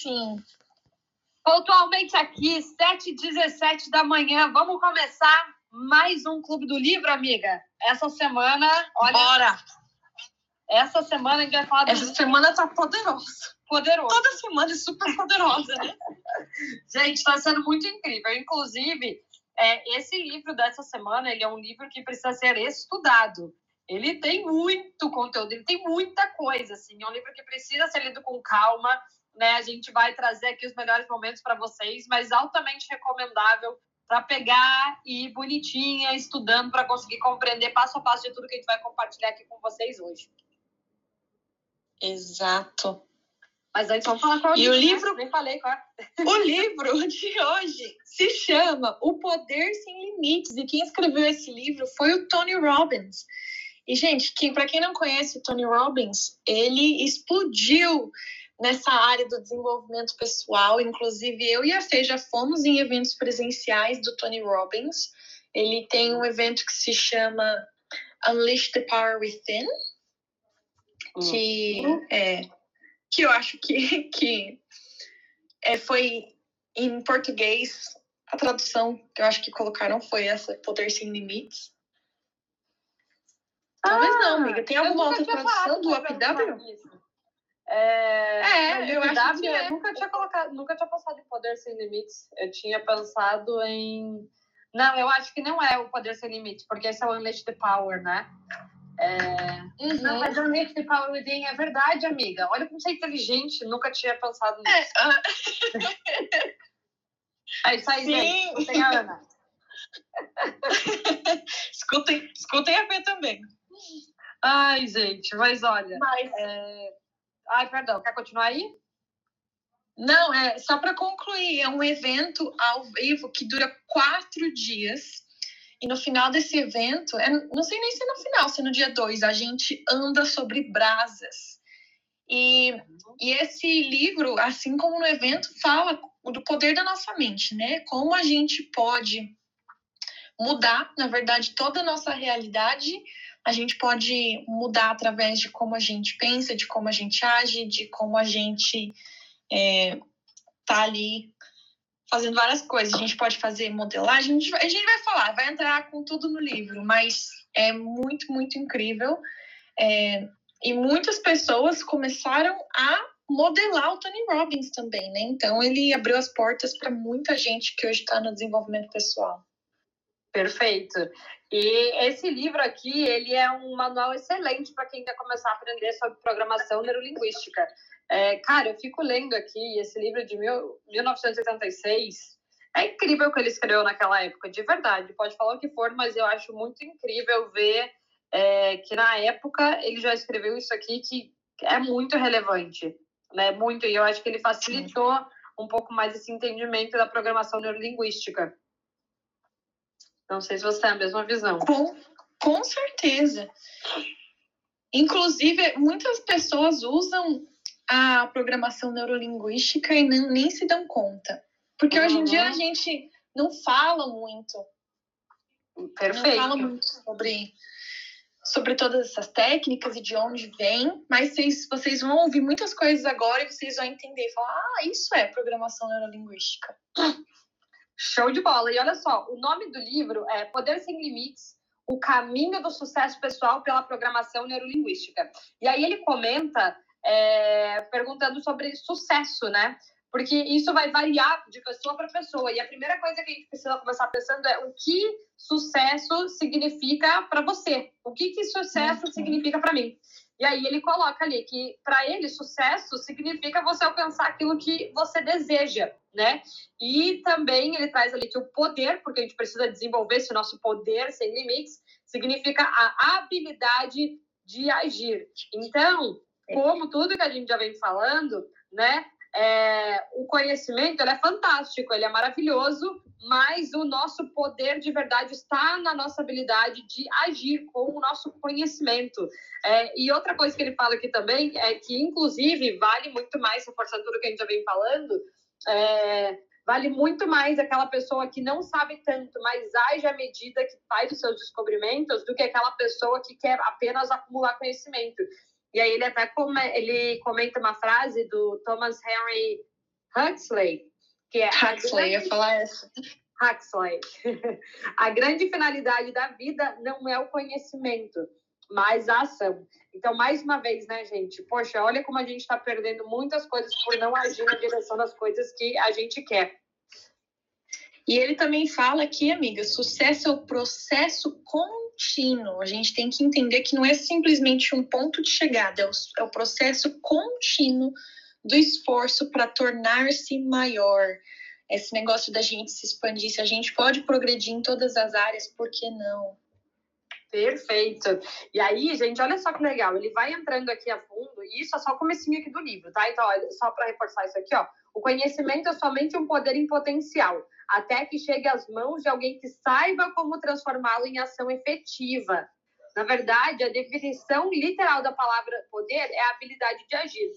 Sim. Pontualmente aqui, 7h17 da manhã. Vamos começar mais um Clube do Livro, amiga. Essa semana, olha. Bora! Essa semana a gente vai falar do Essa semana tá poderosa. poderoso. Toda semana é super poderosa, né? Gente, está sendo muito incrível. Inclusive, é, esse livro dessa semana, ele é um livro que precisa ser estudado. Ele tem muito conteúdo, ele tem muita coisa, assim. É um livro que precisa ser lido com calma, né? A gente vai trazer aqui os melhores momentos para vocês, mas altamente recomendável para pegar e ir bonitinha, estudando, para conseguir compreender passo a passo de tudo que a gente vai compartilhar aqui com vocês hoje. Exato. Mas antes vamos falar qual é E o né? livro- Nem falei qual. O livro de hoje se chama O Poder Sem Limites. E quem escreveu esse livro foi o Tony Robbins. E, gente, quem, para quem não conhece o Tony Robbins, ele explodiu nessa área do desenvolvimento pessoal. Inclusive, eu e a Fê já fomos em eventos presenciais do Tony Robbins. Ele tem um evento que se chama Unleash the Power Within, que é que eu acho que, que é, foi em português a tradução que eu acho que colocaram foi essa Poder Sem Limites. Talvez não, amiga. Tem Ah, alguma outra tradução do UPW? Nisso. É, É, eu acho que é. eu nunca tinha colocado, nunca tinha pensado em Poder Sem Limites. Eu tinha pensado em. Não, eu acho que não é o Poder Sem Limites, porque esse é o Unleash the Power, né? É... Uhum. Não, mas o Unleash the Power Within é verdade, amiga. Olha como você é inteligente, nunca tinha pensado nisso. É, ah, É isso aí, sim. Escutem a Ana. escutem, escutem a Fê também. Ai, gente, mas olha. Mas, é, Ai, perdão, quer continuar aí? não, é só para concluir, é um evento ao vivo que dura quatro dias. E no final desse evento, é, não sei nem se é no final, se é no dia 2, a gente anda sobre brasas. E, e esse livro, assim como no evento, fala do poder da nossa mente, né? Como a gente pode mudar, na verdade, toda a nossa realidade. A gente pode mudar através de como a gente pensa, de como a gente age, de como a gente é, tá ali fazendo várias coisas. A gente pode fazer modelagem, a gente, a gente vai falar, vai entrar com tudo no livro, mas é muito, muito incrível. É, e muitas pessoas começaram a modelar o Tony Robbins também, né? Então ele abriu as portas para muita gente que hoje está no desenvolvimento pessoal. Perfeito. E esse livro aqui, ele é um manual excelente para quem quer começar a aprender sobre programação neurolinguística. É, cara, eu fico lendo aqui esse livro de mil, 1986. É incrível o que ele escreveu naquela época, de verdade. Pode falar o que for, mas eu acho muito incrível ver é, que na época ele já escreveu isso aqui que é muito relevante, né? Muito. E eu acho que ele facilitou um pouco mais esse entendimento da programação neurolinguística. Não sei se você tem a mesma visão. Com, com certeza. Inclusive, muitas pessoas usam a programação neurolinguística e nem, nem se dão conta. Porque hoje em dia a Uhum. gente não fala muito, não Perfeito. fala muito sobre, sobre todas essas técnicas e de onde vem, mas vocês, vocês vão ouvir muitas coisas agora e vocês vão entender e falar, ah, isso é programação neurolinguística. Show de bola. E olha só, o nome do livro é Poder Sem Limites, o caminho do sucesso pessoal pela programação neurolinguística. E aí ele comenta, é, perguntando sobre sucesso, né? Porque isso vai variar de pessoa para pessoa. E a primeira coisa que a gente precisa começar pensando é o que sucesso significa para você? O que, que sucesso Uhum. significa para mim? E aí ele coloca ali que para ele sucesso significa você alcançar aquilo que você deseja, né? E também ele traz ali que o poder, porque a gente precisa desenvolver esse nosso poder sem limites, significa a habilidade de agir. Então, como tudo que a gente já vem falando, né? é, o conhecimento ele é fantástico, ele é maravilhoso, mas o nosso poder de verdade está na nossa habilidade de agir com o nosso conhecimento. É, e outra coisa que ele fala aqui também é que, inclusive, vale muito mais, reforçando tudo que a gente já vem falando, é, vale muito mais aquela pessoa que não sabe tanto, mas age à medida que faz os seus descobrimentos, do que aquela pessoa que quer apenas acumular conhecimento. E aí ele até come, ele comenta uma frase do Thomas Henry Huxley, que é Huxley, grande... ia falar essa. Huxley. a grande finalidade da vida não é o conhecimento, mas a ação. Então, mais uma vez, né, gente? Poxa, olha como a gente está perdendo muitas coisas por não agir na direção das coisas que a gente quer. E ele também fala aqui, amiga, sucesso é o processo contínuo. A gente tem que entender que não é simplesmente um ponto de chegada, é o, é o processo contínuo do esforço para tornar-se maior. Esse negócio da gente se expandir, se a gente pode progredir em todas as áreas, por que não? Perfeito. E aí, gente, olha só que legal. Ele vai entrando aqui a fundo, e isso é só o comecinho aqui do livro, tá? Então, olha, só para reforçar isso aqui, ó. O conhecimento é somente um poder em potencial, até que chegue às mãos de alguém que saiba como transformá-lo em ação efetiva. Na verdade, a definição literal da palavra poder é a habilidade de agir.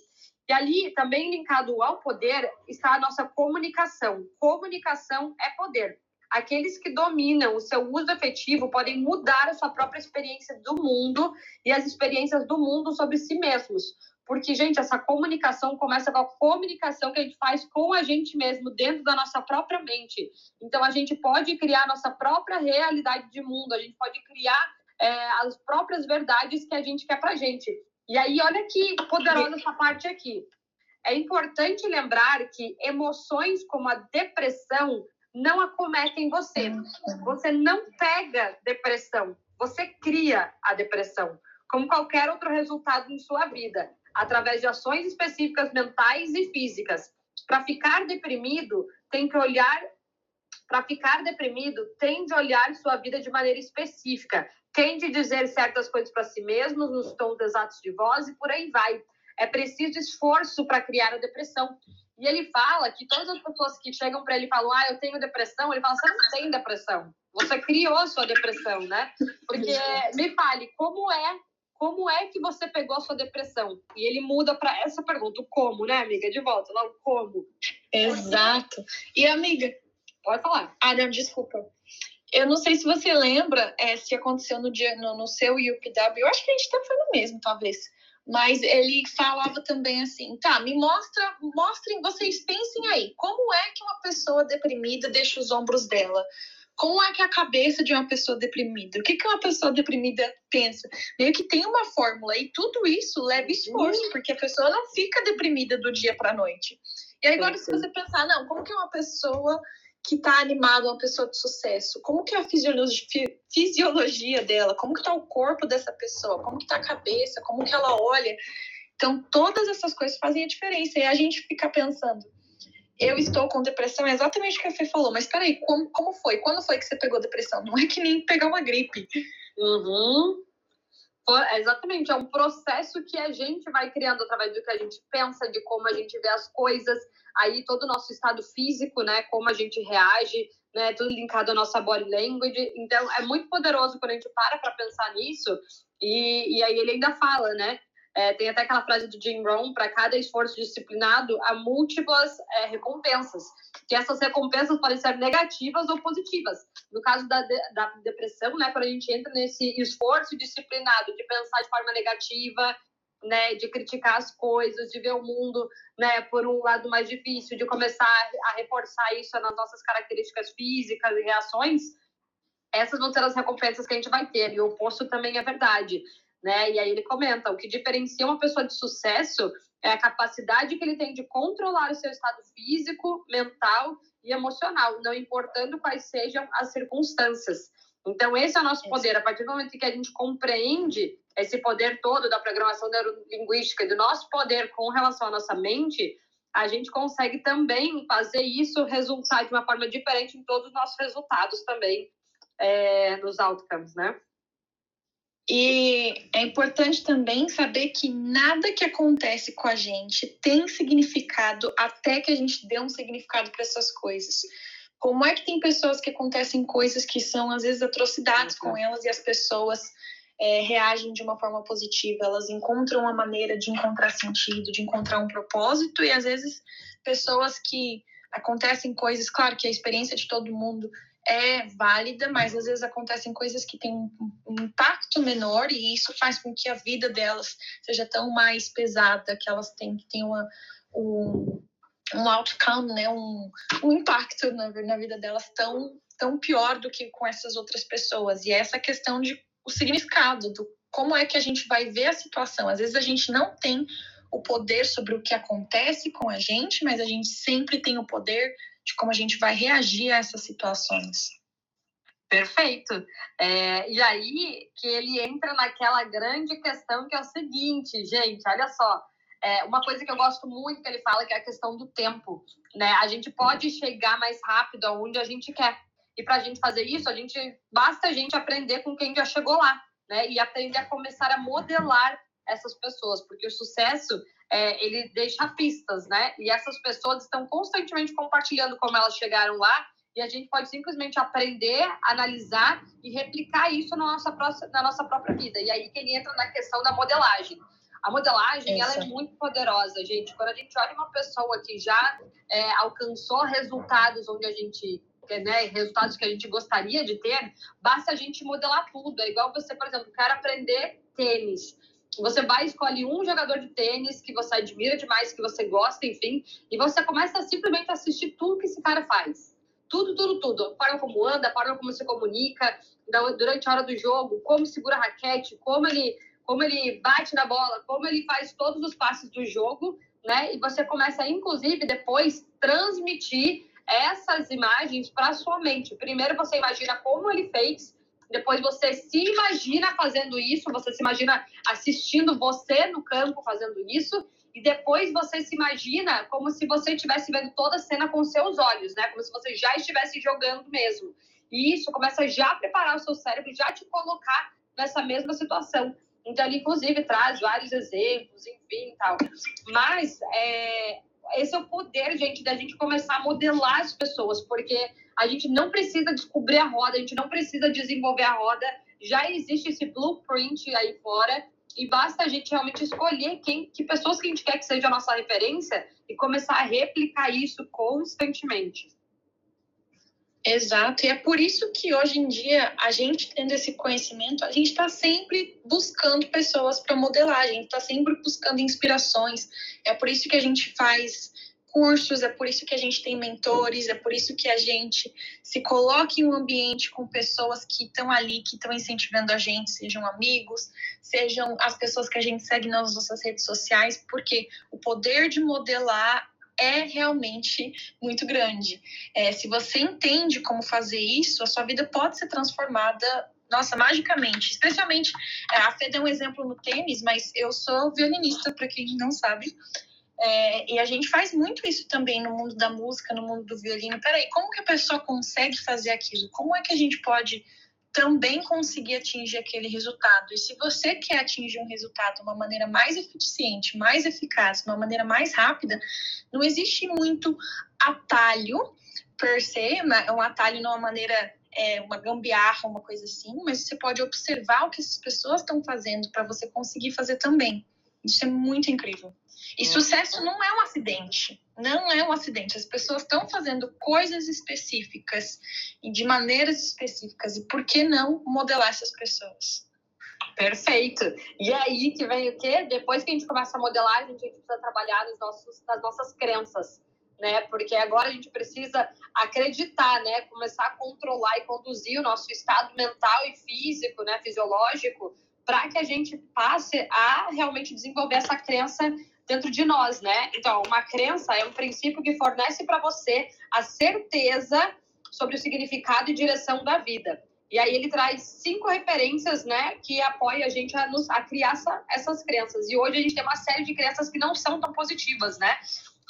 E ali, também linkado ao poder, está a nossa comunicação. Comunicação é poder. Aqueles que dominam o seu uso efetivo podem mudar a sua própria experiência do mundo e as experiências do mundo sobre si mesmos. Porque, gente, essa comunicação começa com a comunicação que a gente faz com a gente mesmo, dentro da nossa própria mente. Então, a gente pode criar a nossa própria realidade de mundo, a gente pode criar é, as próprias verdades que a gente quer pra gente. E aí, olha que poderosa essa parte aqui. É importante lembrar que emoções como a depressão não acometem você. Você não pega depressão, você cria a depressão, como qualquer outro resultado em sua vida, através de ações específicas mentais e físicas. Para ficar deprimido, tem que olhar para ficar deprimido, tem de olhar sua vida de maneira específica, tem de dizer certas coisas para si mesmo, nos tons exatos de voz e por aí vai. É preciso esforço para criar a depressão. E ele fala que todas as pessoas que chegam para ele e falam, ah, eu tenho depressão, ele fala, você não tem depressão. Você criou a sua depressão, né? Porque me fale, como é como é que você pegou a sua depressão? E ele muda para essa pergunta, o como, né, amiga? De volta, lá o como. Exato. E, amiga, pode falar. Ah, não, desculpa. Eu não sei se você lembra é, se aconteceu no dia no, no seu UPW. Eu acho que a gente até foi no mesmo, talvez. Mas ele falava também assim, tá, me mostra, mostrem, vocês pensem aí, como é que uma pessoa deprimida deixa os ombros dela? Como é que é a cabeça de uma pessoa deprimida? O que, que uma pessoa deprimida pensa? Meio que tem uma fórmula e tudo isso leva esforço, uhum. porque a pessoa não fica deprimida do dia para a noite. E aí, agora, se você pensar, não, como que uma pessoa que está animada, uma pessoa de sucesso? Como que é a fisiologia, fisiologia dela? Como que está o corpo dessa pessoa? Como que está a cabeça? Como que ela olha? Então, todas essas coisas fazem a diferença. E a gente fica pensando, eu estou com depressão, é exatamente o que a Fê falou, mas peraí, como, como foi? Quando foi que você pegou depressão? Não é que nem pegar uma gripe. Uhum. É exatamente, é um processo que a gente vai criando através do que a gente pensa, de como a gente vê as coisas, aí todo o nosso estado físico, né, como a gente reage, né, tudo linkado à nossa body language. Então, é muito poderoso quando a gente para para pensar nisso. E, e aí ele ainda fala, né, é, tem até aquela frase do Jim Rohn, para cada esforço disciplinado, há múltiplas é, recompensas, que essas recompensas podem ser negativas ou positivas. No caso da, da depressão, né, quando a gente entra nesse esforço disciplinado de pensar de forma negativa, né, de criticar as coisas, de ver o mundo né, por um lado mais difícil, de começar a reforçar isso nas nossas características físicas e reações, essas vão ser as recompensas que a gente vai ter. E o oposto também é verdade né? E aí ele comenta, o que diferencia uma pessoa de sucesso é a capacidade que ele tem de controlar o seu estado físico, mental e emocional, não importando quais sejam as circunstâncias. Então, esse é o nosso poder. A partir do momento que a gente compreende esse poder todo da programação neurolinguística, do nosso poder com relação à nossa mente, a gente consegue também fazer isso resultar de uma forma diferente em todos os nossos resultados também é, nos outcomes, né? E é importante também saber que nada que acontece com a gente tem significado até que a gente dê um significado para essas coisas. Como é que tem pessoas que acontecem coisas que são às vezes atrocidades uhum. com elas e as pessoas é, reagem de uma forma positiva, elas encontram uma maneira de encontrar sentido, de encontrar um propósito e às vezes pessoas que acontecem coisas, claro que a experiência de todo mundo é válida, mas às vezes acontecem coisas que têm um impacto menor e isso faz com que a vida delas seja tão mais pesada, que elas têm que ter uma, um, um outcome, né, um, um impacto na, na vida delas tão, tão pior do que com essas outras pessoas. E é essa questão de o significado, do como é que a gente vai ver a situação. Às vezes a gente não tem o poder sobre o que acontece com a gente, mas a gente sempre tem o poder de como a gente vai reagir a essas situações. Perfeito. É, e aí que ele entra naquela grande questão que é o seguinte, gente, olha só. É, uma coisa que eu gosto muito que ele fala que é a questão do tempo. Né? A gente pode chegar mais rápido aonde a gente quer. E para a gente fazer isso, a gente basta a gente aprender com quem já chegou lá, né? E aprender a começar a modelar essas pessoas, porque o sucesso é, ele deixa pistas, né? E essas pessoas estão constantemente compartilhando como elas chegaram lá e a gente pode simplesmente aprender, analisar e replicar isso na nossa, próxima, na nossa própria vida. E aí que ele entra na questão da modelagem. A modelagem, ela é muito poderosa, gente. Quando a gente olha uma pessoa que já é, alcançou resultados onde a gente né, resultados que a gente gostaria de ter, basta a gente modelar tudo. É igual você, por exemplo, quer aprender tênis. Você vai escolhe um jogador de tênis que você admira demais, que você gosta, enfim, e você começa a simplesmente assistir tudo que esse cara faz. Tudo, tudo, tudo. A forma como anda, a forma como se comunica durante a hora do jogo, como segura a raquete, como ele, como ele bate na bola, como ele faz todos os passos do jogo, né? E você começa, inclusive, depois transmitir essas imagens para sua mente. Primeiro você imagina como ele fez, depois você se imagina fazendo isso, você se imagina assistindo você no campo fazendo isso, e depois você se imagina como se você estivesse vendo toda a cena com seus olhos, né? Como se você já estivesse jogando mesmo. E isso começa já a preparar o seu cérebro, já te colocar nessa mesma situação. Então, ele, inclusive, traz vários exemplos, enfim, tal. Mas é, esse é o poder, gente, da gente começar a modelar as pessoas, porque a gente não precisa descobrir a roda, a gente não precisa desenvolver a roda, já existe esse blueprint aí fora e basta a gente realmente escolher quem, que pessoas que a gente quer que seja a nossa referência e começar a replicar isso constantemente. Exato, e é por isso que hoje em dia, a gente tendo esse conhecimento, a gente está sempre buscando pessoas para modelar, a gente está sempre buscando inspirações. É por isso que a gente faz cursos, é por isso que a gente tem mentores, é por isso que a gente se coloca em um ambiente com pessoas que estão ali, que estão incentivando a gente, sejam amigos, sejam as pessoas que a gente segue nas nossas redes sociais, porque o poder de modelar é realmente muito grande. É, se você entende como fazer isso, a sua vida pode ser transformada nossa, magicamente. Especialmente, é, a Fê deu um exemplo no tênis, mas eu sou violinista, para quem não sabe. É, e a gente faz muito isso também no mundo da música, no mundo do violino. Peraí, como que a pessoa consegue fazer aquilo? Como é que a gente pode também conseguir atingir aquele resultado. E se você quer atingir um resultado de uma maneira mais eficiente, mais eficaz, de uma maneira mais rápida, não existe muito atalho per se, é um atalho de uma maneira é, uma gambiarra, uma coisa assim, mas você pode observar o que as pessoas estão fazendo para você conseguir fazer também. Isso é muito incrível. E sucesso não é um acidente. Não é um acidente. As pessoas estão fazendo coisas específicas e de maneiras específicas. E por que não modelar essas pessoas? Perfeito. E aí que vem o quê? Depois que a gente começa a modelar, a gente precisa trabalhar nos nossos, nas nossas crenças. Né? Porque agora a gente precisa acreditar, né? Começar a controlar e conduzir o nosso estado mental e físico, né? Fisiológico, para que a gente passe a realmente desenvolver essa crença dentro de nós, né? Então, uma crença é um princípio que fornece para você a certeza sobre o significado e direção da vida. E aí ele traz cinco referências, né, que apoia a gente a, nos, a criar essa, essas crenças. E hoje a gente tem uma série de crenças que não são tão positivas, né?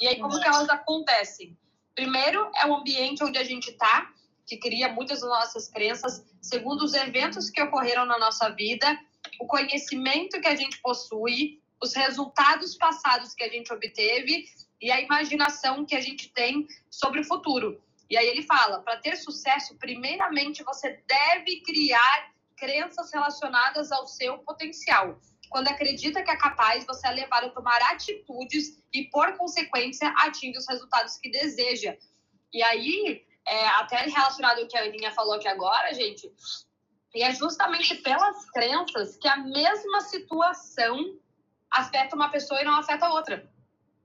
E aí como que elas acontecem? Primeiro é o ambiente onde a gente está, que cria muitas das nossas crenças. Segundo, os eventos que ocorreram na nossa vida, o conhecimento que a gente possui, os resultados passados que a gente obteve e a imaginação que a gente tem sobre o futuro. E aí ele fala: para ter sucesso, primeiramente você deve criar crenças relacionadas ao seu potencial. Quando acredita que é capaz, você é levado a tomar atitudes e, por consequência, atinge os resultados que deseja. E aí, é, até relacionado ao que a Aninha falou aqui agora, gente, e é justamente pelas crenças que a mesma situação afeta uma pessoa e não afeta outra.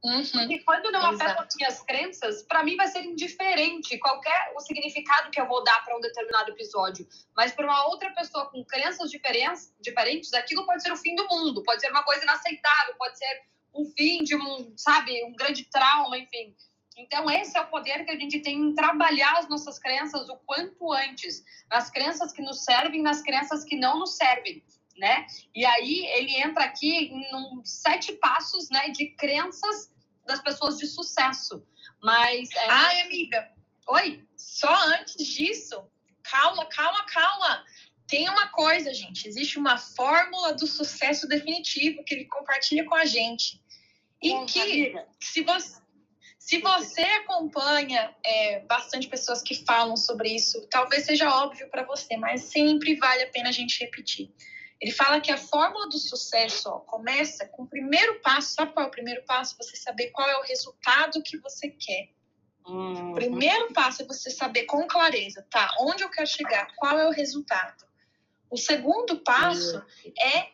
Uhum. E quando não afeta as minhas crenças, para mim vai ser indiferente qualquer o significado que eu vou dar para um determinado episódio. Mas para uma outra pessoa com crenças diferentes, diferentes, aquilo pode ser o fim do mundo, pode ser uma coisa inaceitável, pode ser o fim de um, sabe, um grande trauma, enfim. Então, esse é o poder que a gente tem em trabalhar as nossas crenças o quanto antes, nas crenças que nos servem, nas crenças que não nos servem, né? E aí ele entra aqui em sete passos, né, de crenças das pessoas de sucesso. Mas é... Ai, amiga. Oi, só antes disso, calma, calma, calma. Tem uma coisa, gente, existe uma fórmula do sucesso definitivo que ele compartilha com a gente. E Bom, que, amiga. se você, se você acompanha é, bastante pessoas que falam sobre isso, talvez seja óbvio para você, mas sempre vale a pena a gente repetir. Ele fala que a fórmula do sucesso ó, começa com o primeiro passo. Sabe qual é o primeiro passo? Você saber qual é o resultado que você quer. Uhum. O primeiro passo é você saber com clareza, tá? Onde eu quero chegar? Qual é o resultado? O segundo passo uhum. é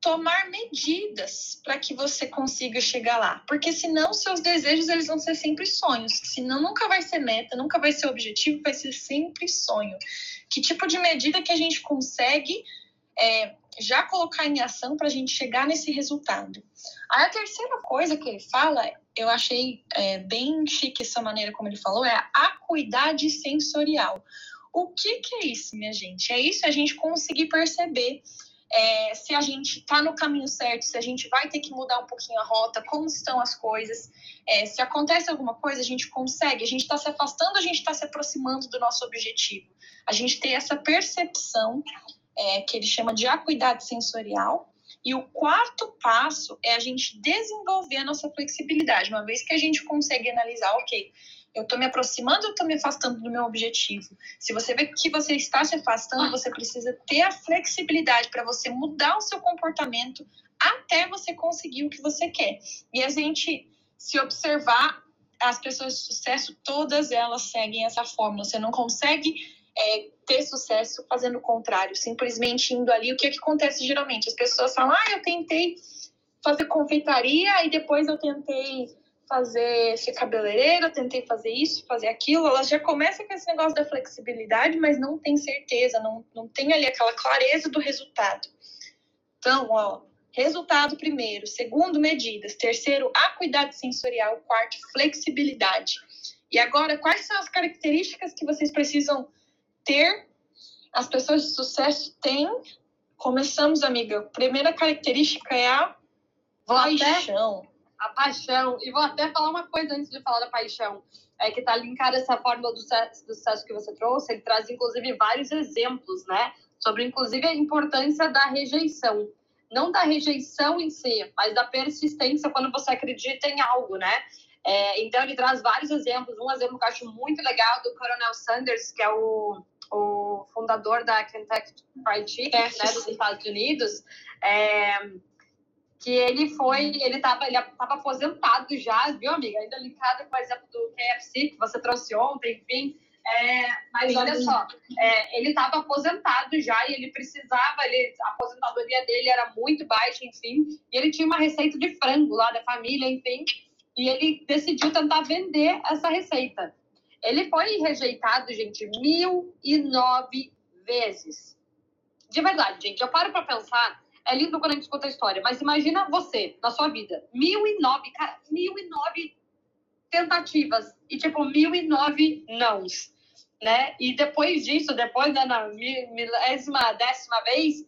tomar medidas para que você consiga chegar lá. Porque senão seus desejos eles vão ser sempre sonhos. Senão nunca vai ser meta, nunca vai ser objetivo, vai ser sempre sonho. Que tipo de medida que a gente consegue é, já colocar em ação para a gente chegar nesse resultado? Aí a terceira coisa que ele fala, eu achei é, bem chique essa maneira como ele falou, é a acuidade sensorial. O que, que é isso, minha gente? É isso a gente conseguir perceber é, se a gente está no caminho certo, se a gente vai ter que mudar um pouquinho a rota, como estão as coisas. É, se acontece alguma coisa, a gente consegue, a gente está se afastando, a gente está se aproximando do nosso objetivo. A gente tem essa percepção é, que ele chama de acuidade sensorial. E o quarto passo é a gente desenvolver a nossa flexibilidade, uma vez que a gente consegue analisar, ok, eu estou me aproximando ou estou me afastando do meu objetivo? Se você vê que você está se afastando, você precisa ter a flexibilidade para você mudar o seu comportamento até você conseguir o que você quer. E a gente, se observar, as pessoas de sucesso, todas elas seguem essa fórmula. Você não consegue é, ter sucesso fazendo o contrário, simplesmente indo ali. O que, é que acontece geralmente? As pessoas falam, ah, eu tentei fazer confeitaria e depois eu tentei fazer ser cabeleireira, tentei fazer isso, fazer aquilo, ela já começa com esse negócio da flexibilidade, mas não tem certeza, não, não tem ali aquela clareza do resultado. Então, ó, resultado primeiro, segundo, medidas, terceiro, acuidade sensorial, quarto, flexibilidade. E agora, quais são as características que vocês precisam ter? As pessoas de sucesso têm. Começamos, amiga. Primeira característica é a paixão. Até a paixão. E vou até falar uma coisa antes de falar da paixão. É que tá linkada essa fórmula do sucesso, do sucesso que você trouxe. Ele traz, inclusive, vários exemplos, né? Sobre, inclusive, a importância da rejeição. Não da rejeição em si, mas da persistência quando você acredita em algo, né? É, então, ele traz vários exemplos. Um exemplo que eu acho muito legal do Coronel Sanders, que é o, o fundador da Kentucky Fried Chicken, né, dos Estados Unidos. É, que ele foi, ele estava ele tava aposentado já, viu, amiga? Ainda linkado com o exemplo do KFC que você trouxe ontem, enfim. É, mas olha só, é, ele estava aposentado já e ele precisava, ele, a aposentadoria dele era muito baixa, enfim, e ele tinha uma receita de frango lá da família, enfim, e ele decidiu tentar vender essa receita. Ele foi rejeitado, gente, mil e nove vezes. De verdade, gente, eu paro para pensar é lindo quando a gente escuta a história, mas imagina você, na sua vida, mil e nove, cara, mil e nove tentativas e, tipo, mil e nove nãos, né? E depois disso, depois da milésima, décima vez,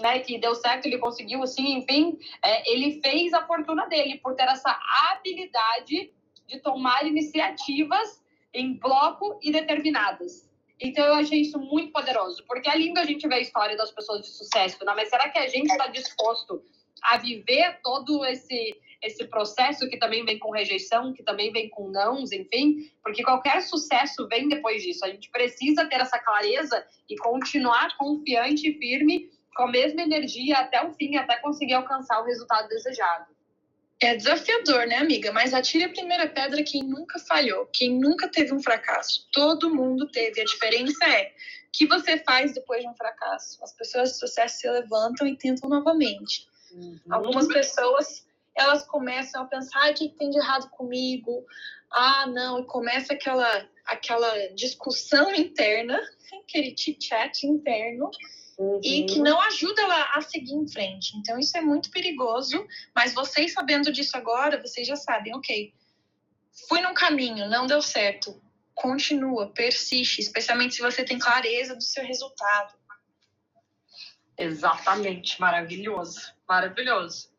né, que deu certo, ele conseguiu, assim, enfim, é, ele fez a fortuna dele por ter essa habilidade de tomar iniciativas em bloco e determinadas. Então eu achei isso muito poderoso, porque é lindo a gente ver a história das pessoas de sucesso, né? mas será que a gente está disposto a viver todo esse esse processo que também vem com rejeição, que também vem com nãos, enfim, porque qualquer sucesso vem depois disso. A gente precisa ter essa clareza e continuar confiante e firme com a mesma energia até o fim, até conseguir alcançar o resultado desejado. É desafiador, né, amiga? Mas atire a primeira pedra quem nunca falhou, quem nunca teve um fracasso. Todo mundo teve. A diferença é o que você faz depois de um fracasso. As pessoas de sucesso se levantam e tentam novamente. Uhum. Algumas pessoas elas começam a pensar: o que tem de errado comigo? Ah, não, e começa aquela, aquela discussão interna, aquele chit-chat interno, uhum. e que não ajuda ela a seguir em frente. Então, isso é muito perigoso, mas vocês sabendo disso agora, vocês já sabem, ok, fui num caminho, não deu certo. Continua, persiste, especialmente se você tem clareza do seu resultado. Exatamente, maravilhoso, maravilhoso.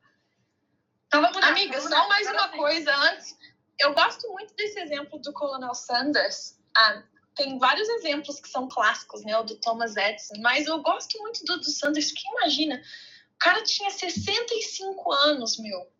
Então vamos lá. Amiga, só mais uma coisa antes. Eu gosto muito desse exemplo do Colonel Sanders. Ah, tem vários exemplos que são clássicos, né? O do Thomas Edison, mas eu gosto muito do, do Sanders, que imagina, o cara tinha 65 anos, meu.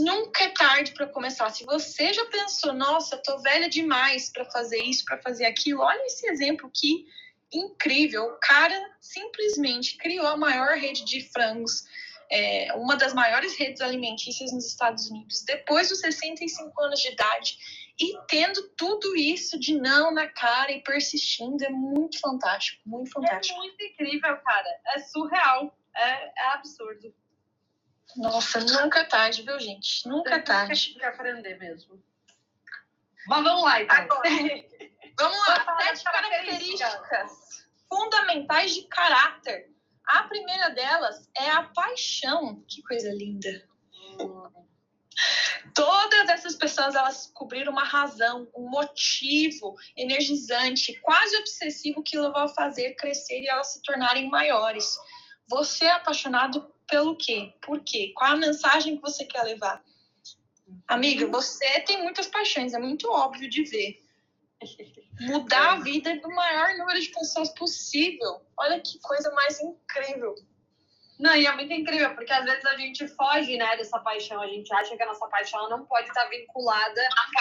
Nunca é tarde para começar. Se você já pensou, nossa, tô velha demais para fazer isso, para fazer aquilo, olha esse exemplo que incrível. O cara simplesmente criou a maior rede de frangos, é, uma das maiores redes alimentícias nos Estados Unidos, depois dos 65 anos de idade, e tendo tudo isso de não na cara e persistindo, é muito fantástico, muito fantástico. É muito incrível, cara. É surreal, é, é absurdo. Nossa, nunca é tarde, viu, gente? Nunca é tarde. Tem que aprender mesmo. Mas vamos lá, então. Agora, vamos lá. Sete características fundamentais de caráter. A primeira delas é a paixão. Que coisa linda. Hum. Todas essas pessoas elas cobriram uma razão, um motivo energizante, quase obsessivo que levou a fazer crescer e elas se tornarem maiores. Você é apaixonado pelo quê? Por quê? Qual a mensagem que você quer levar? Amiga, você tem muitas paixões, é muito óbvio de ver. Mudar a vida do maior número de pessoas possível. Olha que coisa mais incrível. Não, e é muito incrível, porque às vezes a gente foge, né, dessa paixão. A gente acha que a nossa paixão não pode estar vinculada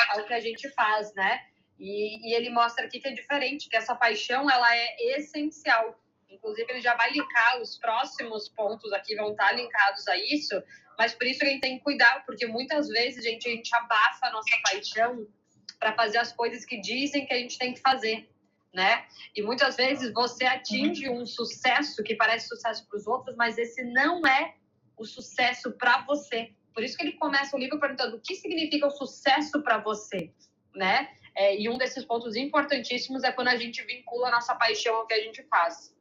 ao que a gente faz, né? E, e ele mostra aqui que é diferente, que essa paixão, ela é essencial. Inclusive, ele já vai linkar os próximos pontos aqui, vão estar linkados a isso. Mas por isso a gente tem que cuidar, porque muitas vezes, gente, a gente abafa a nossa paixão para fazer as coisas que dizem que a gente tem que fazer né? E muitas vezes você atinge um sucesso que parece sucesso para os outros, mas esse não é o sucesso para você. Por isso que ele começa o livro perguntando o que significa o sucesso para você, né? É, e um desses pontos importantíssimos é quando a gente vincula a nossa paixão ao que a gente faz.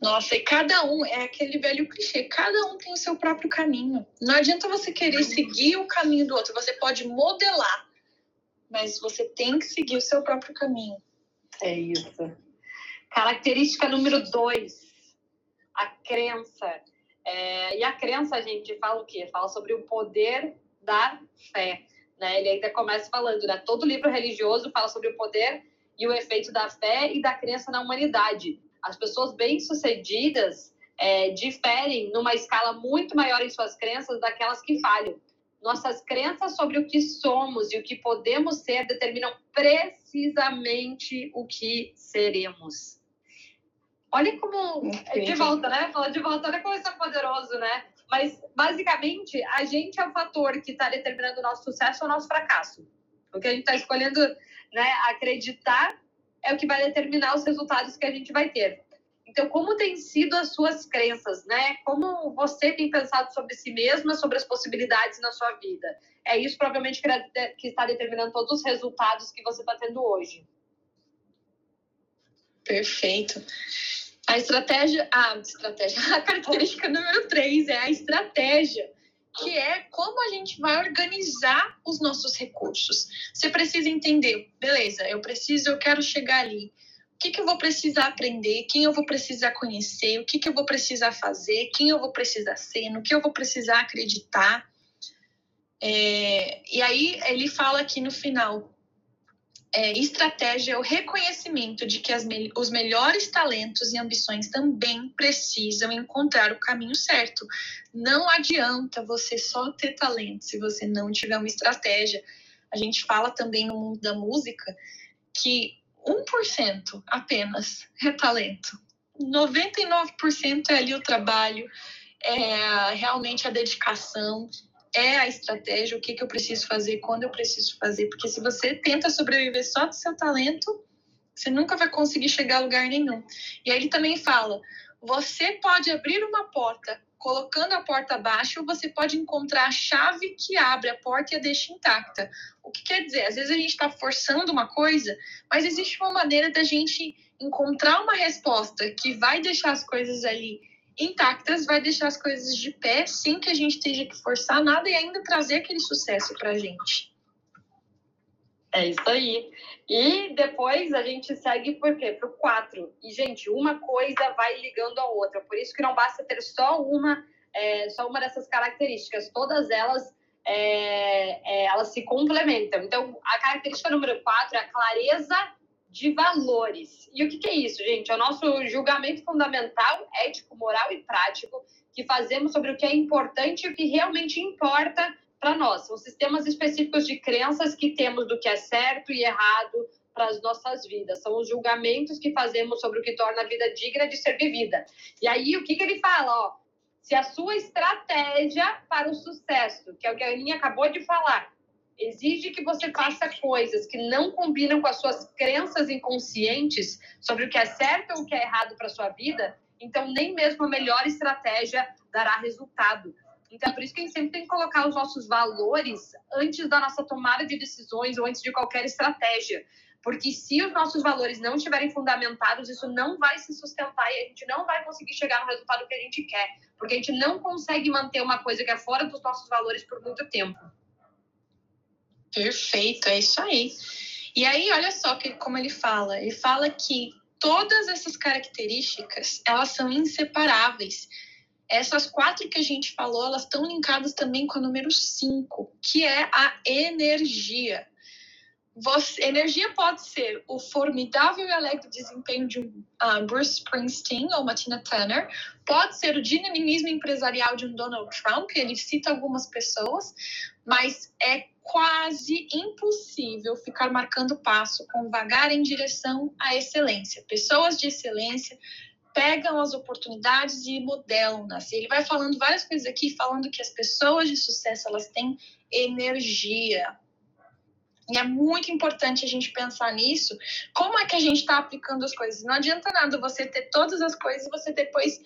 Nossa, e cada um é aquele velho clichê, cada um tem o seu próprio caminho. Não adianta você querer seguir o caminho do outro, você pode modelar, mas você tem que seguir o seu próprio caminho. É isso. Característica número dois, a crença. É, e a crença, a gente fala o quê? Fala sobre o poder da fé. Né? Ele ainda começa falando, né? Todo livro religioso fala sobre o poder e o efeito da fé e da crença na humanidade. As pessoas bem-sucedidas é, diferem numa escala muito maior em suas crenças daquelas que falham. Nossas crenças sobre o que somos e o que podemos ser determinam precisamente o que seremos. Olha como. Entendi. De volta, né? Fala de volta, olha como isso é poderoso, né? Mas, basicamente, a gente é o fator que está determinando o nosso sucesso ou o nosso fracasso. O que a gente está escolhendo né, acreditar é o que vai determinar os resultados que a gente vai ter. Então, como tem sido as suas crenças, né? Como você tem pensado sobre si mesma, sobre as possibilidades na sua vida? É isso provavelmente que está determinando todos os resultados que você está tendo hoje. Perfeito. A estratégia, a estratégia, a característica número três é a estratégia, que é como a gente vai organizar os nossos recursos. Você precisa entender, beleza, eu preciso, eu quero chegar ali o que, que eu vou precisar aprender, quem eu vou precisar conhecer, o que, que eu vou precisar fazer, quem eu vou precisar ser, no que eu vou precisar acreditar. É, e aí ele fala aqui no final: é, estratégia é o reconhecimento de que as, os melhores talentos e ambições também precisam encontrar o caminho certo. Não adianta você só ter talento se você não tiver uma estratégia. A gente fala também no mundo da música que 1% apenas é talento. 99% é ali o trabalho, é realmente a dedicação, é a estratégia, o que, que eu preciso fazer, quando eu preciso fazer. Porque se você tenta sobreviver só do seu talento, você nunca vai conseguir chegar a lugar nenhum. E aí ele também fala: você pode abrir uma porta colocando a porta abaixo, você pode encontrar a chave que abre a porta e a deixa intacta. O que quer dizer? Às vezes a gente está forçando uma coisa, mas existe uma maneira da gente encontrar uma resposta que vai deixar as coisas ali intactas, vai deixar as coisas de pé, sem que a gente tenha que forçar nada e ainda trazer aquele sucesso para a gente. É isso aí. E depois a gente segue por quê? Para o 4. E, gente, uma coisa vai ligando a outra. Por isso que não basta ter só uma, é, só uma dessas características. Todas elas, é, é, elas se complementam. Então, a característica número 4 é a clareza de valores. E o que, que é isso, gente? É o nosso julgamento fundamental, ético, moral e prático que fazemos sobre o que é importante e o que realmente importa para nós. São sistemas específicos de crenças que temos do que é certo e errado para as nossas vidas. São os julgamentos que fazemos sobre o que torna a vida digna de ser vivida. E aí, o que, que ele fala? Ó, se a sua estratégia para o sucesso, que é o que a Aninha acabou de falar, exige que você faça coisas que não combinam com as suas crenças inconscientes sobre o que é certo ou o que é errado para sua vida, então nem mesmo a melhor estratégia dará resultado. Então, é por isso que a gente sempre tem que colocar os nossos valores antes da nossa tomada de decisões ou antes de qualquer estratégia. Porque se os nossos valores não estiverem fundamentados, isso não vai se sustentar e a gente não vai conseguir chegar no resultado que a gente quer. Porque a gente não consegue manter uma coisa que é fora dos nossos valores por muito tempo. Perfeito, é isso aí. E aí, olha só que, como ele fala. Ele fala que todas essas características, elas são inseparáveis essas quatro que a gente falou, elas estão linkadas também com o número cinco, que é a energia. Você, energia pode ser o formidável e alegre desempenho de um uh, Bruce Springsteen ou uma Tina Turner, pode ser o dinamismo empresarial de um Donald Trump, ele cita algumas pessoas, mas é quase impossível ficar marcando passo com vagar em direção à excelência. Pessoas de excelência pegam as oportunidades e modelam-nas. Ele vai falando várias coisas aqui, falando que as pessoas de sucesso elas têm energia. E é muito importante a gente pensar nisso. Como é que a gente está aplicando as coisas? Não adianta nada você ter todas as coisas e você depois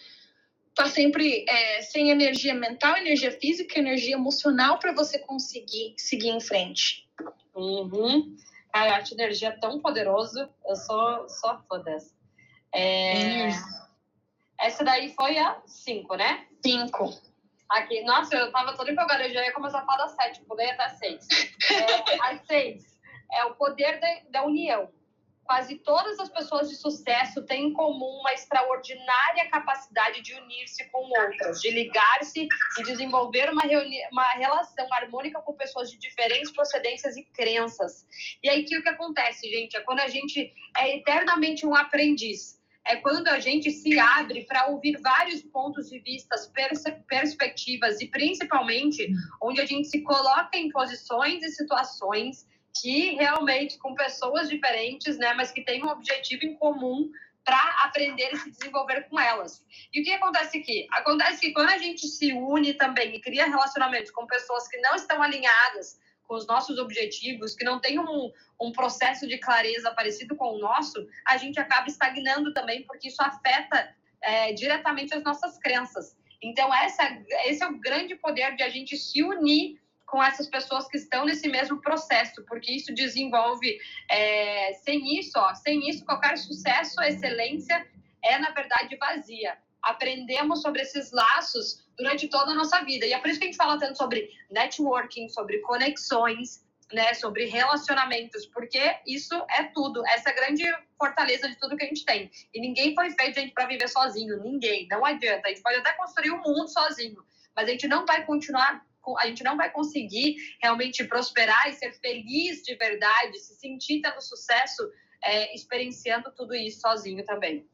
tá sempre é, sem energia mental, energia física, energia emocional para você conseguir seguir em frente. Uhum. Cara, eu acho energia tão poderoso. Eu sou, sou fã dessa. É... Essa daí foi a 5, né? 5. Aqui, nossa, eu tava toda empolgada, eu já ia começar a falar da 7, pulei até a 6. É, a 6 é o poder de, da união. Quase todas as pessoas de sucesso têm em comum uma extraordinária capacidade de unir-se com outras, de ligar-se e desenvolver uma, uma relação harmônica com pessoas de diferentes procedências e crenças. E aí, o que, que acontece, gente? É quando a gente é eternamente um aprendiz é quando a gente se abre para ouvir vários pontos de vista, pers perspectivas e principalmente onde a gente se coloca em posições e situações que realmente com pessoas diferentes, né, mas que têm um objetivo em comum para aprender e se desenvolver com elas. E o que acontece aqui? Acontece que quando a gente se une também e cria relacionamentos com pessoas que não estão alinhadas com os nossos objetivos, que não tem um, um processo de clareza parecido com o nosso, a gente acaba estagnando também, porque isso afeta é, diretamente as nossas crenças. Então, essa, esse é o grande poder de a gente se unir com essas pessoas que estão nesse mesmo processo, porque isso desenvolve, é, sem isso, ó, sem isso, qualquer sucesso, excelência é, na verdade, vazia. Aprendemos sobre esses laços durante toda a nossa vida. E é por isso que a gente fala tanto sobre networking, sobre conexões, né, sobre relacionamentos, porque isso é tudo, essa é grande fortaleza de tudo que a gente tem. E ninguém foi feito, gente, para viver sozinho, ninguém, não adianta. A gente pode até construir o um mundo sozinho, mas a gente não vai continuar a gente não vai conseguir realmente prosperar e ser feliz de verdade, se sentir tendo sucesso, é, experienciando tudo isso sozinho também.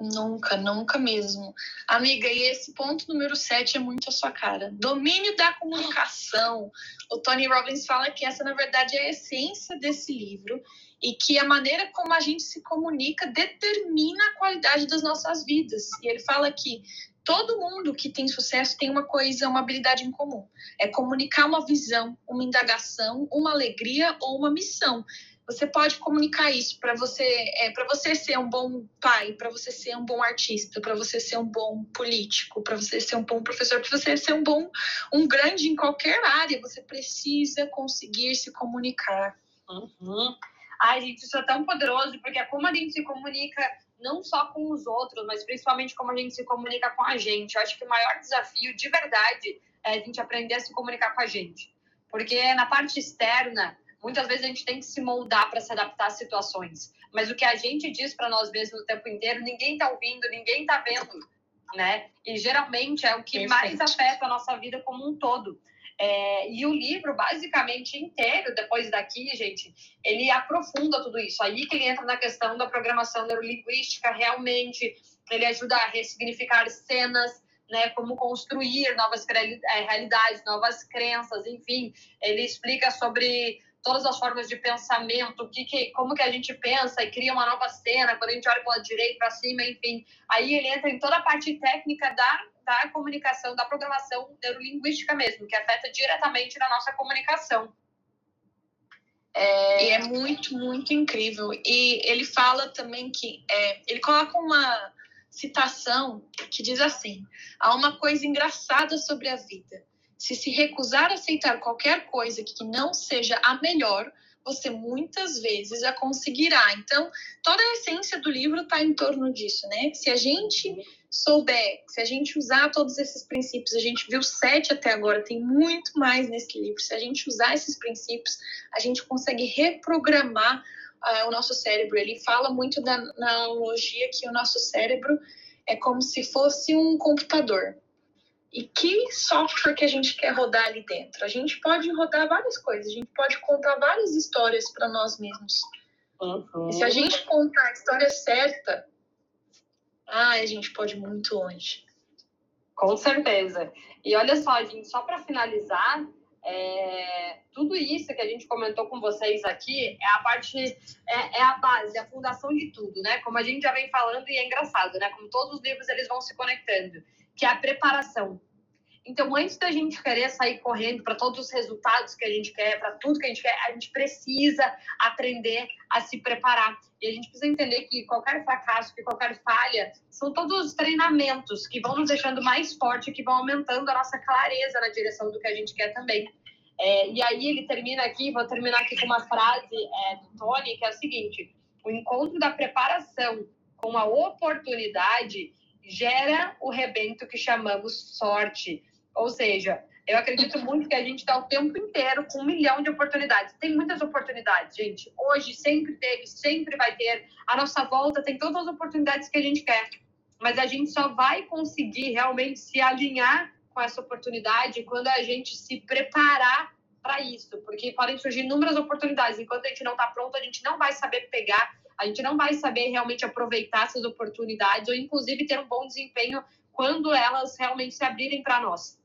Nunca, nunca mesmo. Amiga, e esse ponto número 7 é muito a sua cara. Domínio da comunicação. O Tony Robbins fala que essa, na verdade, é a essência desse livro e que a maneira como a gente se comunica determina a qualidade das nossas vidas. E ele fala que todo mundo que tem sucesso tem uma coisa, uma habilidade em comum. É comunicar uma visão, uma indagação, uma alegria ou uma missão. Você pode comunicar isso para você, é, para você ser um bom pai, para você ser um bom artista, para você ser um bom político, para você ser um bom professor, para você ser um bom, um grande em qualquer área. Você precisa conseguir se comunicar. Uhum. Ai, gente, isso é tão poderoso, porque é como a gente se comunica não só com os outros, mas principalmente como a gente se comunica com a gente. Eu acho que o maior desafio, de verdade, é a gente aprender a se comunicar com a gente. Porque na parte externa, muitas vezes a gente tem que se moldar para se adaptar às situações. Mas o que a gente diz para nós mesmos o tempo inteiro, ninguém está ouvindo, ninguém está vendo, né? E geralmente é o que Perfeito. mais afeta a nossa vida como um todo. É, e o livro, basicamente inteiro, depois daqui, gente, ele aprofunda tudo isso. Aí que ele entra na questão da programação neurolinguística, realmente, ele ajuda a ressignificar cenas, né, como construir novas é, realidades, novas crenças, enfim, ele explica sobre todas as formas de pensamento, que, que, como que a gente pensa e cria uma nova cena, quando a gente olha para o direito, para cima, enfim. Aí ele entra em toda a parte técnica da, da comunicação, da programação neurolinguística mesmo, que afeta diretamente na nossa comunicação. É... E é muito, muito incrível. E ele fala também que é, ele coloca uma citação que diz assim: há uma coisa engraçada sobre a vida. Se se recusar a aceitar qualquer coisa que não seja a melhor, você muitas vezes a conseguirá. Então, toda a essência do livro está em torno disso, né? Se a gente souber, se a gente usar todos esses princípios, a gente viu sete até agora, tem muito mais nesse livro. Se a gente usar esses princípios, a gente consegue reprogramar uh, o nosso cérebro. Ele fala muito da, na analogia que o nosso cérebro é como se fosse um computador. E que software que a gente quer rodar ali dentro? A gente pode rodar várias coisas, a gente pode contar várias histórias para nós mesmos. Uhum. E se a gente contar a história certa, ah, a gente pode ir muito longe. Com certeza. E olha só, gente, só para finalizar, é, tudo isso que a gente comentou com vocês aqui é a parte, é, é, a base, a fundação de tudo, né? Como a gente já vem falando e é engraçado, né? Como todos os livros eles vão se conectando, que é a preparação. Então, antes da gente querer sair correndo para todos os resultados que a gente quer, para tudo que a gente quer, a gente precisa aprender a se preparar. E a gente precisa entender que qualquer fracasso, que qualquer falha, são todos treinamentos que vão nos deixando mais forte, que vão aumentando a nossa clareza na direção do que a gente quer também. É, e aí ele termina aqui, vou terminar aqui com uma frase é, do Tony, que é o seguinte: o encontro da preparação com a oportunidade gera o rebento que chamamos sorte. Ou seja, eu acredito muito que a gente está o tempo inteiro com um milhão de oportunidades. Tem muitas oportunidades, gente. Hoje sempre teve, sempre vai ter. A nossa volta tem todas as oportunidades que a gente quer. Mas a gente só vai conseguir realmente se alinhar com essa oportunidade quando a gente se preparar para isso. Porque podem surgir inúmeras oportunidades. Enquanto a gente não está pronto, a gente não vai saber pegar, a gente não vai saber realmente aproveitar essas oportunidades ou, inclusive, ter um bom desempenho quando elas realmente se abrirem para nós.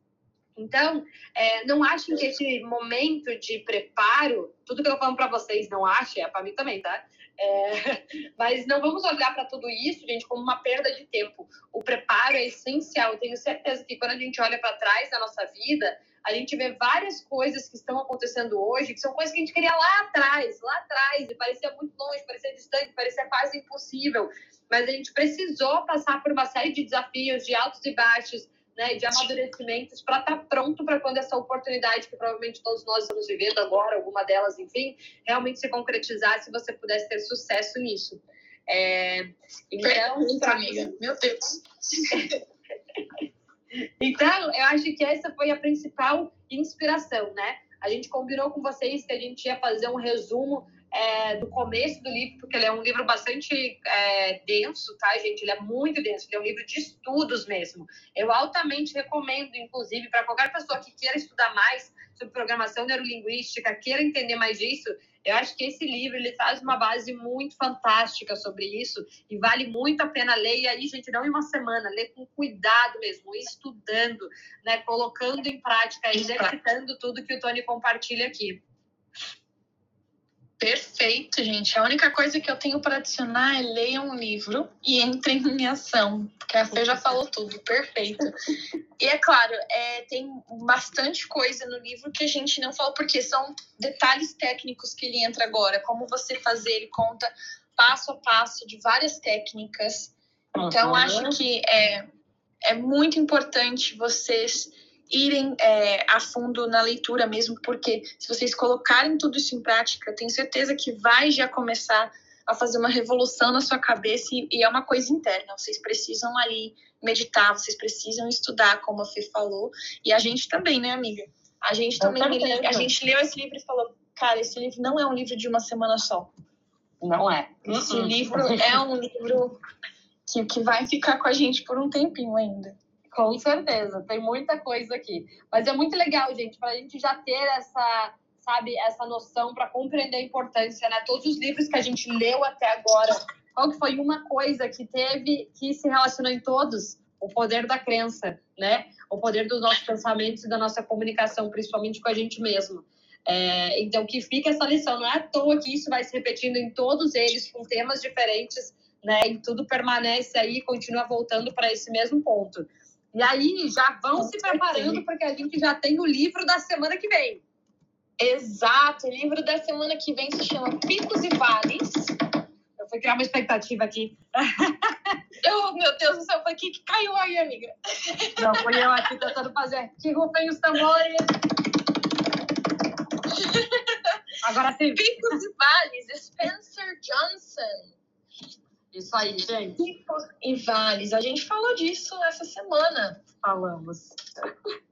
Então, é, não achem que esse momento de preparo, tudo que eu falo para vocês, não achem, é para mim também, tá? É, mas não vamos olhar para tudo isso, gente, como uma perda de tempo. O preparo é essencial. Eu tenho certeza que quando a gente olha para trás da nossa vida, a gente vê várias coisas que estão acontecendo hoje, que são coisas que a gente queria lá atrás, lá atrás, e parecia muito longe, parecia distante, parecia quase impossível. Mas a gente precisou passar por uma série de desafios, de altos e baixos, né, de amadurecimentos para estar tá pronto para quando essa oportunidade que provavelmente todos nós estamos vivendo agora, alguma delas, enfim, realmente se concretizar, se você pudesse ter sucesso nisso. É, então, Pergunta, amiga. Meu Deus. então, eu acho que essa foi a principal inspiração, né? A gente combinou com vocês que a gente ia fazer um resumo é, do começo do livro, porque ele é um livro bastante é, denso, tá, gente? Ele é muito denso, ele é um livro de estudos mesmo. Eu altamente recomendo, inclusive, para qualquer pessoa que queira estudar mais sobre programação neurolinguística, queira entender mais disso, eu acho que esse livro ele traz uma base muito fantástica sobre isso e vale muito a pena ler. E aí, gente, não em uma semana, ler com cuidado mesmo, estudando, né, colocando em prática, exercitando tudo que o Tony compartilha aqui. Perfeito gente. A única coisa que eu tenho para adicionar é leiam um livro e entrem em ação, porque a Fê já falou tudo. Perfeito. E é claro, é, tem bastante coisa no livro que a gente não falou, porque são detalhes técnicos que ele entra agora. Como você fazer, ele conta passo a passo de várias técnicas. Então, uhum. acho que é, é muito importante vocês irem é, a fundo na leitura mesmo, porque se vocês colocarem tudo isso em prática, tenho certeza que vai já começar a fazer uma revolução na sua cabeça e, e é uma coisa interna. Vocês precisam ali meditar, vocês precisam estudar, como a Fê falou, e a gente também, né, amiga? A gente também, a gente leu esse livro e falou, cara, esse livro não é um livro de uma semana só. Não é. Esse uh -uh. livro é um livro que, que vai ficar com a gente por um tempinho ainda. Com certeza, tem muita coisa aqui. Mas é muito legal, gente, para a gente já ter essa, sabe, essa noção para compreender a importância, né? Todos os livros que a gente leu até agora, qual que foi uma coisa que teve, que se relacionou em todos? O poder da crença, né? O poder dos nossos pensamentos e da nossa comunicação, principalmente com a gente mesmo. É, então, que fica essa lição. Não é à toa que isso vai se repetindo em todos eles, com temas diferentes, né? E tudo permanece aí, continua voltando para esse mesmo ponto. E aí já vão se preparando porque a gente já tem o livro da semana que vem. Exato, o livro da semana que vem se chama Picos e Vales. Eu fui criar uma expectativa aqui. oh, meu Deus do céu, foi aqui que caiu aí, amiga. Não, fui eu aqui tentando fazer que rufem os tambores. Agora sim. Picos e Vales, Spencer Johnson. Isso aí, gente. E vales. A gente falou disso essa semana. Falamos.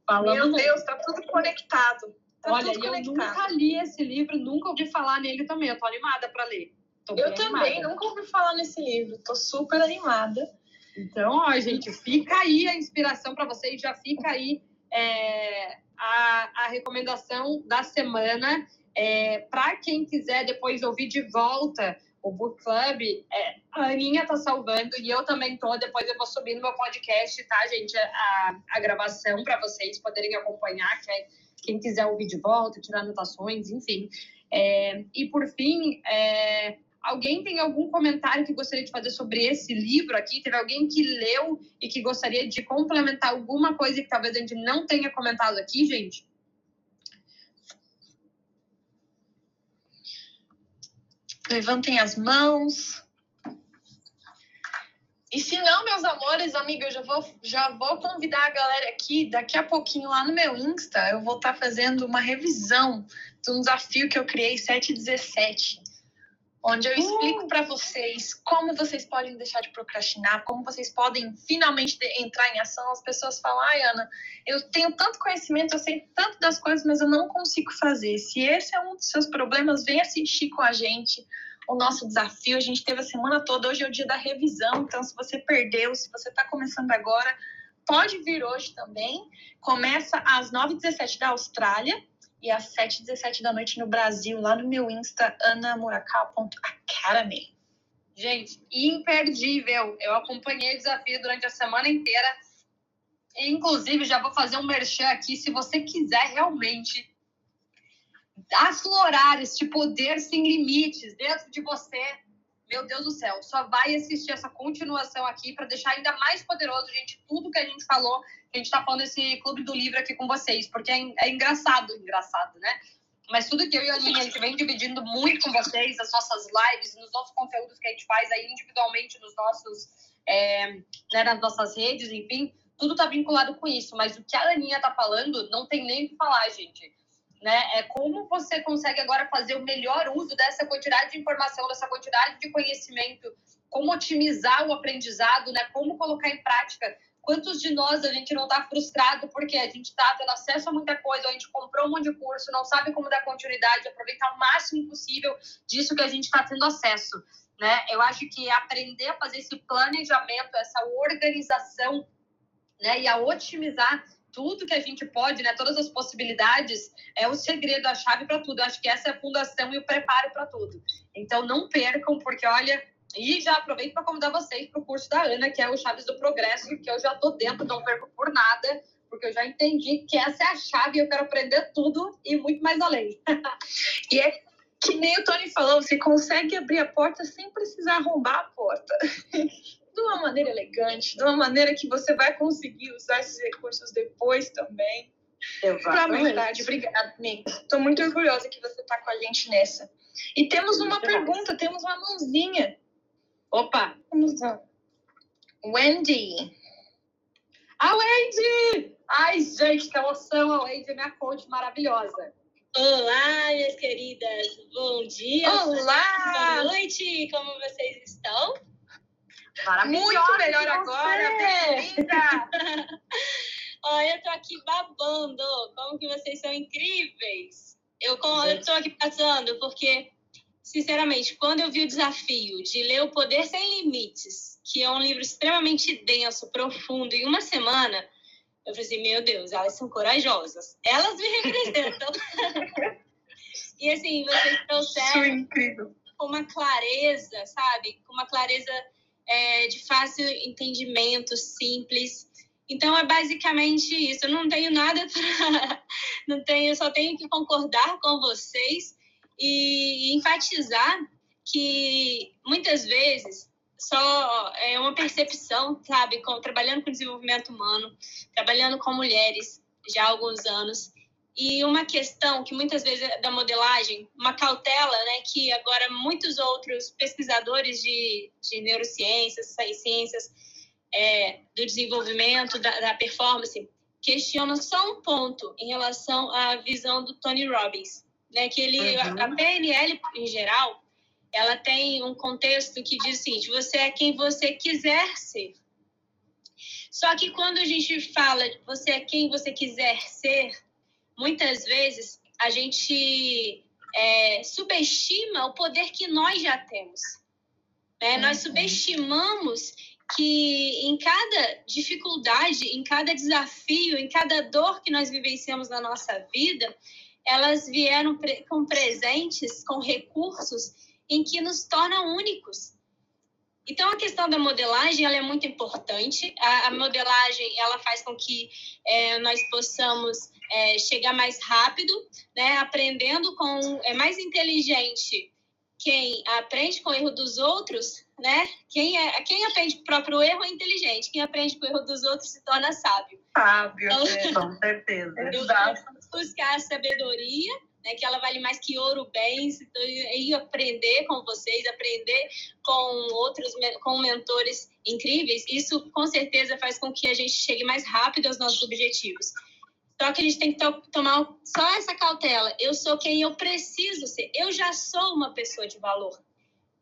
Falamos. Meu Deus, tá tudo conectado. Tá Olha, tudo eu nunca li esse livro, nunca ouvi falar nele também. Eu tô animada para ler. Tô eu também animada. nunca ouvi falar nesse livro. Tô super animada. Então, ó, gente, fica aí a inspiração para vocês, já fica aí é, a, a recomendação da semana. É, para quem quiser depois ouvir de volta o Book Club, é, a Aninha tá salvando e eu também tô. Depois eu vou subir no meu podcast, tá, gente? A, a gravação para vocês poderem acompanhar, que é, quem quiser ouvir de volta, tirar anotações, enfim. É, e por fim, é, alguém tem algum comentário que gostaria de fazer sobre esse livro aqui? Teve alguém que leu e que gostaria de complementar alguma coisa que talvez a gente não tenha comentado aqui, gente? Levantem as mãos. E se não, meus amores, amigos, eu já vou, já vou convidar a galera aqui, daqui a pouquinho lá no meu Insta, eu vou estar tá fazendo uma revisão de um desafio que eu criei 717 onde eu explico uh! para vocês como vocês podem deixar de procrastinar, como vocês podem finalmente entrar em ação. As pessoas falam, ai, Ana, eu tenho tanto conhecimento, eu sei tanto das coisas, mas eu não consigo fazer. Se esse é um dos seus problemas, vem assistir com a gente o nosso desafio. A gente teve a semana toda, hoje é o dia da revisão, então se você perdeu, se você está começando agora, pode vir hoje também. Começa às 9h17 da Austrália e às 7h17 da noite no Brasil, lá no meu Insta, anamuracal.academy. Gente, imperdível. Eu acompanhei o desafio durante a semana inteira. Inclusive, já vou fazer um merchan aqui. Se você quiser realmente aflorar este poder sem limites dentro de você, meu Deus do céu, só vai assistir essa continuação aqui para deixar ainda mais poderoso, gente, tudo que a gente falou, que a gente está falando esse clube do livro aqui com vocês, porque é, é engraçado, engraçado, né? Mas tudo que eu e a Aninha, a gente vem dividindo muito com vocês, as nossas lives, nos nossos conteúdos que a gente faz aí individualmente nos nossos, é, né, nas nossas redes, enfim, tudo está vinculado com isso. Mas o que a Aninha está falando, não tem nem o que falar, gente né? É como você consegue agora fazer o melhor uso dessa quantidade de informação, dessa quantidade de conhecimento, como otimizar o aprendizado, né? Como colocar em prática. Quantos de nós a gente não está frustrado porque a gente está tendo acesso a muita coisa, a gente comprou um monte de curso, não sabe como dar continuidade, aproveitar o máximo possível disso que a gente está tendo acesso, né? Eu acho que aprender a fazer esse planejamento, essa organização, né? E a otimizar tudo que a gente pode, né, todas as possibilidades, é o segredo, a chave para tudo. Eu acho que essa é a fundação e o preparo para tudo. Então, não percam, porque olha, e já aproveito para convidar vocês para o curso da Ana, que é o Chaves do Progresso, que eu já estou dentro, não perco por nada, porque eu já entendi que essa é a chave, eu quero aprender tudo e muito mais além. e é que nem o Tony falou, você consegue abrir a porta sem precisar arrombar a porta. de uma maneira elegante, de uma maneira que você vai conseguir usar esses recursos depois também. Para verdade, obrigada, amiga. Estou muito orgulhosa que você está com a gente nessa. E temos uma muito pergunta, temos uma mãozinha. Opa! Vamos lá. Wendy. A Wendy! Ai, gente, que emoção! A Wendy é minha coach maravilhosa. Olá, minhas queridas. Bom dia. Olá. Boa noite. Como vocês estão? Muito melhor agora. Bem-vinda. Olha, eu tô aqui babando. Como que vocês são incríveis. Eu, eu tô aqui passando porque, sinceramente, quando eu vi o desafio de ler O Poder Sem Limites, que é um livro extremamente denso, profundo, em uma semana, eu falei assim, meu Deus, elas são corajosas. Elas me representam. e assim, vocês trouxeram com uma clareza, sabe? Com uma clareza é, de fácil entendimento, simples. Então é basicamente isso. Eu não tenho nada para. não tenho, só tenho que concordar com vocês e enfatizar que muitas vezes só é uma percepção, sabe? Com, trabalhando com desenvolvimento humano, trabalhando com mulheres já há alguns anos. E uma questão que muitas vezes é da modelagem, uma cautela, né, que agora muitos outros pesquisadores de, de neurociências, ciências é, do desenvolvimento, da, da performance, questionam só um ponto em relação à visão do Tony Robbins, né, que ele, uhum. a PNL em geral, ela tem um contexto que diz o seguinte: você é quem você quiser ser. Só que quando a gente fala você é quem você quiser ser, muitas vezes a gente é, subestima o poder que nós já temos. Né? Uhum. Nós subestimamos que em cada dificuldade, em cada desafio, em cada dor que nós vivenciamos na nossa vida, elas vieram com presentes, com recursos em que nos torna únicos. Então, a questão da modelagem ela é muito importante. A, a modelagem ela faz com que é, nós possamos é, chegar mais rápido, né? aprendendo com... É mais inteligente quem aprende com o erro dos outros, né? Quem, é, quem aprende com o próprio erro é inteligente. Quem aprende com o erro dos outros se torna sábio. Sábio, então, é, com certeza. Eu, buscar a sabedoria né, que ela vale mais que ouro, bens, então, e aprender com vocês, aprender com outros, com mentores incríveis, isso com certeza faz com que a gente chegue mais rápido aos nossos objetivos. Só que a gente tem que to tomar só essa cautela. Eu sou quem eu preciso ser. Eu já sou uma pessoa de valor.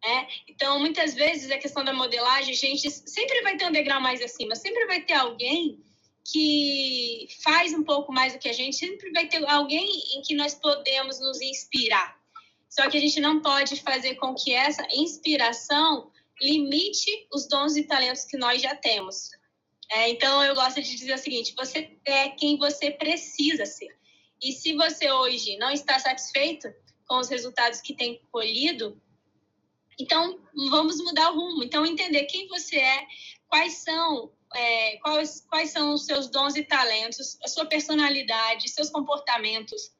Né? Então, muitas vezes, a questão da modelagem, a gente sempre vai ter um degrau mais acima. Sempre vai ter alguém que faz um pouco mais do que a gente, sempre vai ter alguém em que nós podemos nos inspirar. Só que a gente não pode fazer com que essa inspiração limite os dons e talentos que nós já temos. É, então, eu gosto de dizer o seguinte: você é quem você precisa ser. E se você hoje não está satisfeito com os resultados que tem colhido, então vamos mudar o rumo. Então, entender quem você é, quais são é, quais, quais são os seus dons e talentos, a sua personalidade, seus comportamentos.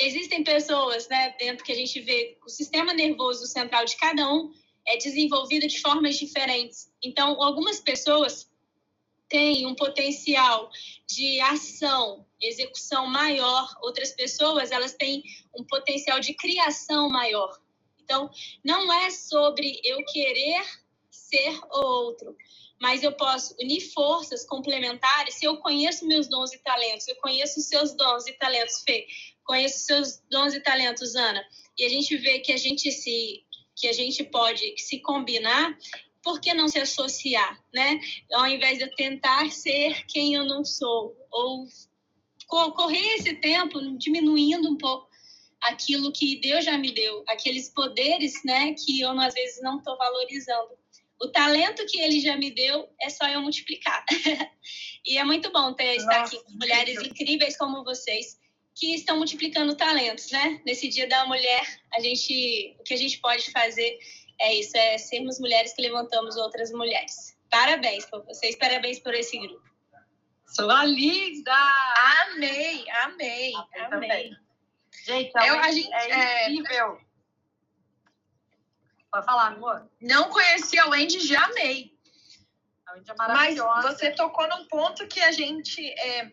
Existem pessoas, né, dentro que a gente vê o sistema nervoso central de cada um é desenvolvido de formas diferentes. Então, algumas pessoas têm um potencial de ação, execução maior, outras pessoas elas têm um potencial de criação maior. Então, não é sobre eu querer ser outro, mas eu posso unir forças complementares se eu conheço meus dons e talentos, eu conheço os seus dons e talentos, Fê, conheço os seus dons e talentos, Ana, e a gente vê que a gente se que a gente pode se combinar, por que não se associar, né? Ao invés de eu tentar ser quem eu não sou, ou correr esse tempo diminuindo um pouco aquilo que Deus já me deu, aqueles poderes, né, que eu às vezes não estou valorizando o talento que ele já me deu é só eu multiplicar. e é muito bom ter Nossa, estar aqui com mulheres incríveis como vocês que estão multiplicando talentos, né? Nesse Dia da Mulher, a gente, o que a gente pode fazer é isso, é sermos mulheres que levantamos outras mulheres. Parabéns por vocês, parabéns por esse grupo. Sou a Lisa! Amei, amei, amei. amei. Gente, a, Eu- a gente- é é- incrível. Pode falar, amor. Não conheci a Wendy, já amei. A Wendy é Mas maravilhosa. você tocou num ponto que a gente. é,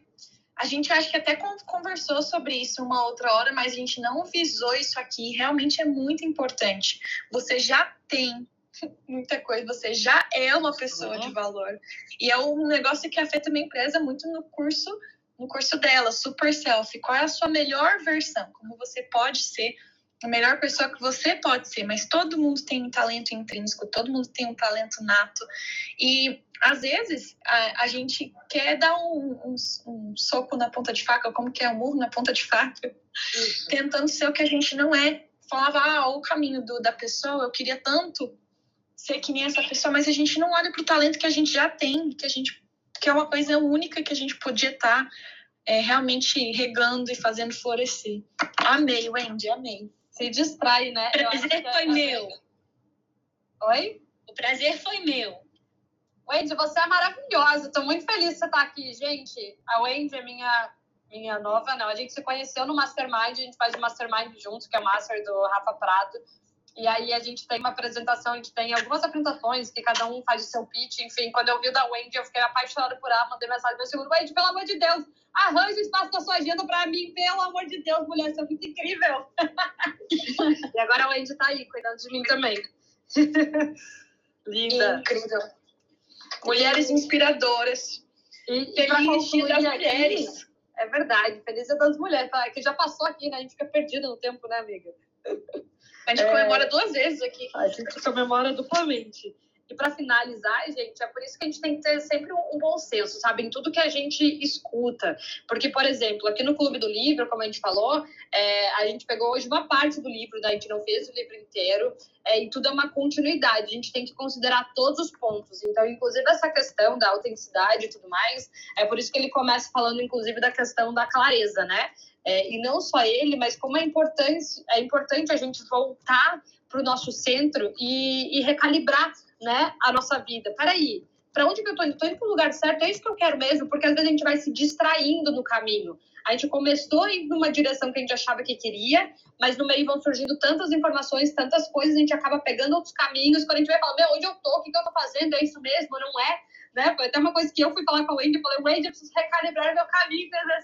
a gente acho que até con- conversou sobre isso uma outra hora, mas a gente não visou isso aqui. Realmente é muito importante. Você já tem muita coisa, você já é uma pessoa Uhum. de valor. E é um negócio que afeta minha empresa muito no curso, no curso dela, Super Self. Qual é a sua melhor versão? Como você pode ser a melhor pessoa que você pode ser, mas todo mundo tem um talento intrínseco, todo mundo tem um talento nato. E às vezes a, a gente quer dar um, um- um soco na ponta de faca, como que é um murro na ponta de faca, Isso. tentando ser o que a gente não é. Falava, ah, o caminho do, da pessoa, eu queria tanto ser que nem essa pessoa, mas a gente não olha para o talento que a gente já tem, que a gente que é uma coisa única que a gente podia estar realmente regando e fazendo florescer. Amei, Wendy, amei. Se distrai, né? O prazer que- foi meu. Oi? O prazer foi meu. Wendy, você é maravilhosa. Estou muito feliz de você estar aqui, gente. A Wendy é minha, minha nova, não. A gente se conheceu no Mastermind, a gente faz o Mastermind juntos, que é o Master do Rafa Prado. E aí a gente tem uma apresentação, a gente tem algumas apresentações que cada um faz o seu pitch. Enfim, quando eu vi o da Wendy, eu fiquei apaixonada por ela, mandei mensagem pro meu segundo. Wendy, pelo amor de Deus, arranja espaço na sua agenda para mim, pelo amor de Deus, mulher, você é muito incrível. e agora a Wendy tá aí, cuidando de mim também. Linda. Incrível. Mulheres inspiradoras. E, e concluir das aqui, Mulheres. É verdade, feliz dia das mulheres, que já passou aqui, né? A gente fica perdida no tempo, né, amiga? A gente É. comemora duas vezes aqui. A gente comemora duplamente. E para finalizar, gente, é por isso que a gente tem que ter sempre um, bom senso, sabe? Em tudo que a gente escuta. Porque, por exemplo, aqui no Clube do Livro, como a gente falou, é, a gente pegou hoje uma parte do livro, né? a gente não fez o livro inteiro, é, e tudo é uma continuidade. A gente tem que considerar todos os pontos. Então, inclusive, essa questão da autenticidade e tudo mais, é por isso que ele começa falando, inclusive, da questão da clareza, né? É, e não só ele, mas como é importante, é importante a gente voltar para o nosso centro e, e recalibrar né, a nossa vida. Peraí, para onde que eu tô indo? Tô indo pro lugar certo? É isso que eu quero mesmo? Porque às vezes a gente vai se distraindo no caminho. A gente começou indo numa direção que a gente achava que queria, mas no meio vão surgindo tantas informações, tantas coisas, a gente acaba pegando outros caminhos. Quando a gente vai falar, meu, onde eu tô? O que, que eu tô fazendo? É isso mesmo? Não é? Né? Foi até uma coisa que eu fui falar com a Wendy, falei, Wendy, eu preciso recalibrar meu caminho, pra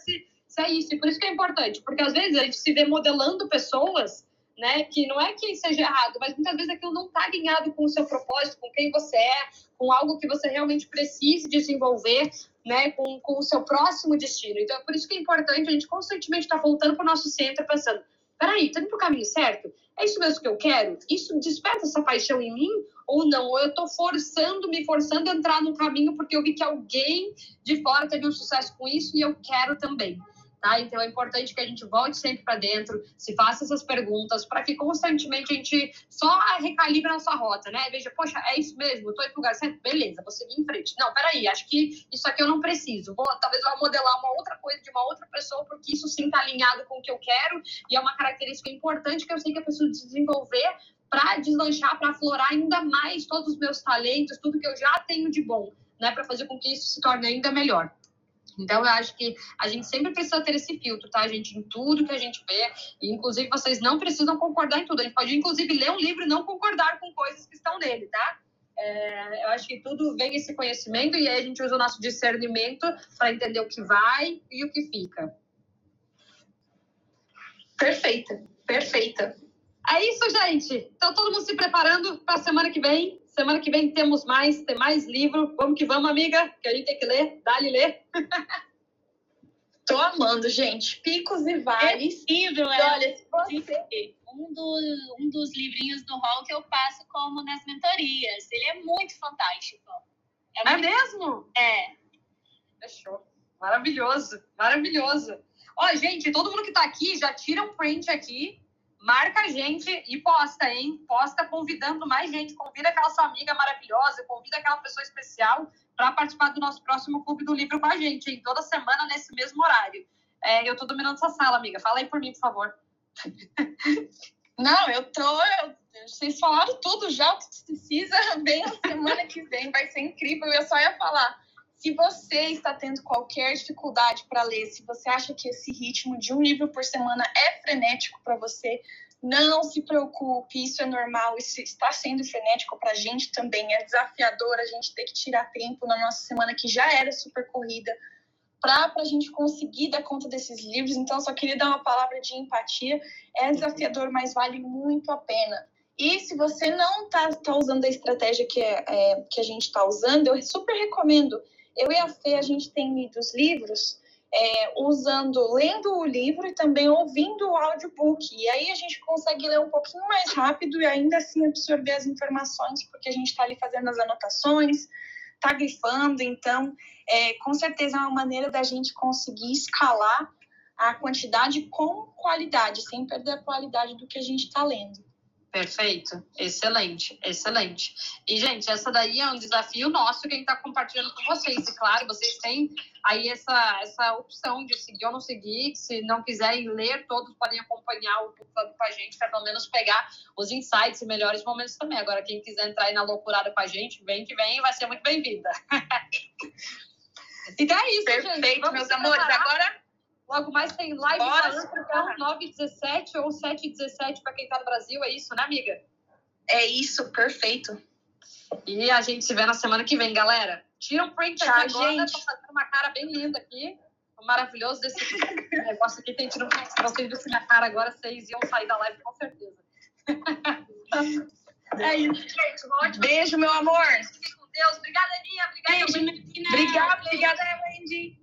se é isso. E por isso que é importante, porque às vezes a gente se vê modelando pessoas né? Que não é que seja errado, mas muitas vezes aquilo não está alinhado com o seu propósito, com quem você é, com algo que você realmente precise desenvolver, né? Com, com o seu próximo destino. Então, é por isso que é importante a gente constantemente estar voltando para o nosso centro, pensando: peraí, tô indo para o caminho certo? É isso mesmo que eu quero? Isso desperta essa paixão em mim? Ou não? Ou eu estou forçando, me forçando a entrar no caminho porque eu vi que alguém de fora teve um sucesso com isso e eu quero também. Tá? Então é importante que a gente volte sempre para dentro, se faça essas perguntas, para que constantemente a gente só recalibre a nossa rota, né? Veja, poxa, é isso mesmo, indo pro lugar certo, beleza, vou seguir em frente. Não, peraí, acho que isso aqui eu não preciso. Vou, talvez eu vou modelar uma outra coisa de uma outra pessoa, porque isso sim tá alinhado com o que eu quero, e é uma característica importante que eu sei que eu preciso desenvolver para deslanchar, para aflorar ainda mais todos os meus talentos, tudo que eu já tenho de bom, né? Para fazer com que isso se torne ainda melhor. Então, eu acho que a gente sempre precisa ter esse filtro, tá, gente? Em tudo que a gente vê. E, inclusive, vocês não precisam concordar em tudo. A gente pode, inclusive, ler um livro e não concordar com coisas que estão nele, tá? É, eu acho que tudo vem esse conhecimento e aí a gente usa o nosso discernimento para entender o que vai e o que fica. Perfeita, perfeita. É isso, gente. Então, todo mundo se preparando para a semana que vem. Semana que vem temos mais, tem mais livro. Vamos que vamos, amiga, que a gente tem que ler. Dá-lhe ler. Tô amando, gente. Picos e vales. Incrível, E é olha, se você um, do, um dos livrinhos do hall que eu passo como nas mentorias. Ele é muito fantástico. É muito- mesmo? é. Fechou. Maravilhoso, maravilhoso. Ó, gente, todo mundo que tá aqui, já tira um print aqui, marca a gente e posta, hein? Posta convidando mais gente. Convida aquela sua amiga maravilhosa, convida aquela pessoa especial para participar do nosso próximo Clube do Livro com a gente, hein? Toda semana nesse mesmo horário. É, eu tô dominando essa sala, amiga. Fala aí por mim, por favor. Não, eu tô. eu- vocês falaram tudo já o que precisa. Bem a semana que vem, vai ser incrível. Eu só ia falar. Se você está tendo qualquer dificuldade para ler, se você acha que esse ritmo de um livro por semana é frenético para você, não se preocupe, isso é normal, isso está sendo frenético para a gente também, é desafiador a gente ter que tirar tempo na nossa semana que já era super corrida para a gente conseguir dar conta desses livros. Então, só queria dar uma palavra de empatia. É desafiador, mas vale muito a pena. E se você não está tá usando a estratégia que, é, é que a gente está usando, eu super recomendo. Eu e a Fê, a gente tem lido os livros é, usando, lendo o livro e também ouvindo o audiobook. E aí a gente consegue ler um pouquinho mais rápido e ainda assim absorver as informações, porque a gente está ali fazendo as anotações, está grifando. Então, é, com certeza é uma maneira da gente conseguir escalar a quantidade com qualidade, sem perder a qualidade do que a gente está lendo. Perfeito, excelente, excelente. E, gente, essa daí é um desafio nosso que a gente está compartilhando com vocês. E, claro, vocês têm aí essa, essa opção de seguir ou não seguir. Se não quiserem ler, todos podem acompanhar o book club com a gente, para pelo menos pegar os insights e melhores momentos também. Agora, quem quiser entrar aí na loucurada com a gente, vem que vem, vai ser muito bem-vinda. então é isso, Perfeito, gente. Vamos meus amores. Agora Logo mais tem live Bora, então, 9 17 ou 7 17 para quem está no Brasil, é isso, né, amiga? É isso, perfeito. E a gente se vê na semana que vem, galera. Tira um print Tchau, aqui agora, gente. tô fazendo uma cara bem linda aqui. Maravilhoso desse negócio aqui tem tiro um print. Se vocês vissem minha cara agora, vocês iam sair da live com certeza. é isso, gente. Um ótimo. Beijo, meu amor. Fiquem com Deus. Obrigada, Aninha. Obrigada, Beijo, Obrigada, obrigada, Wendy.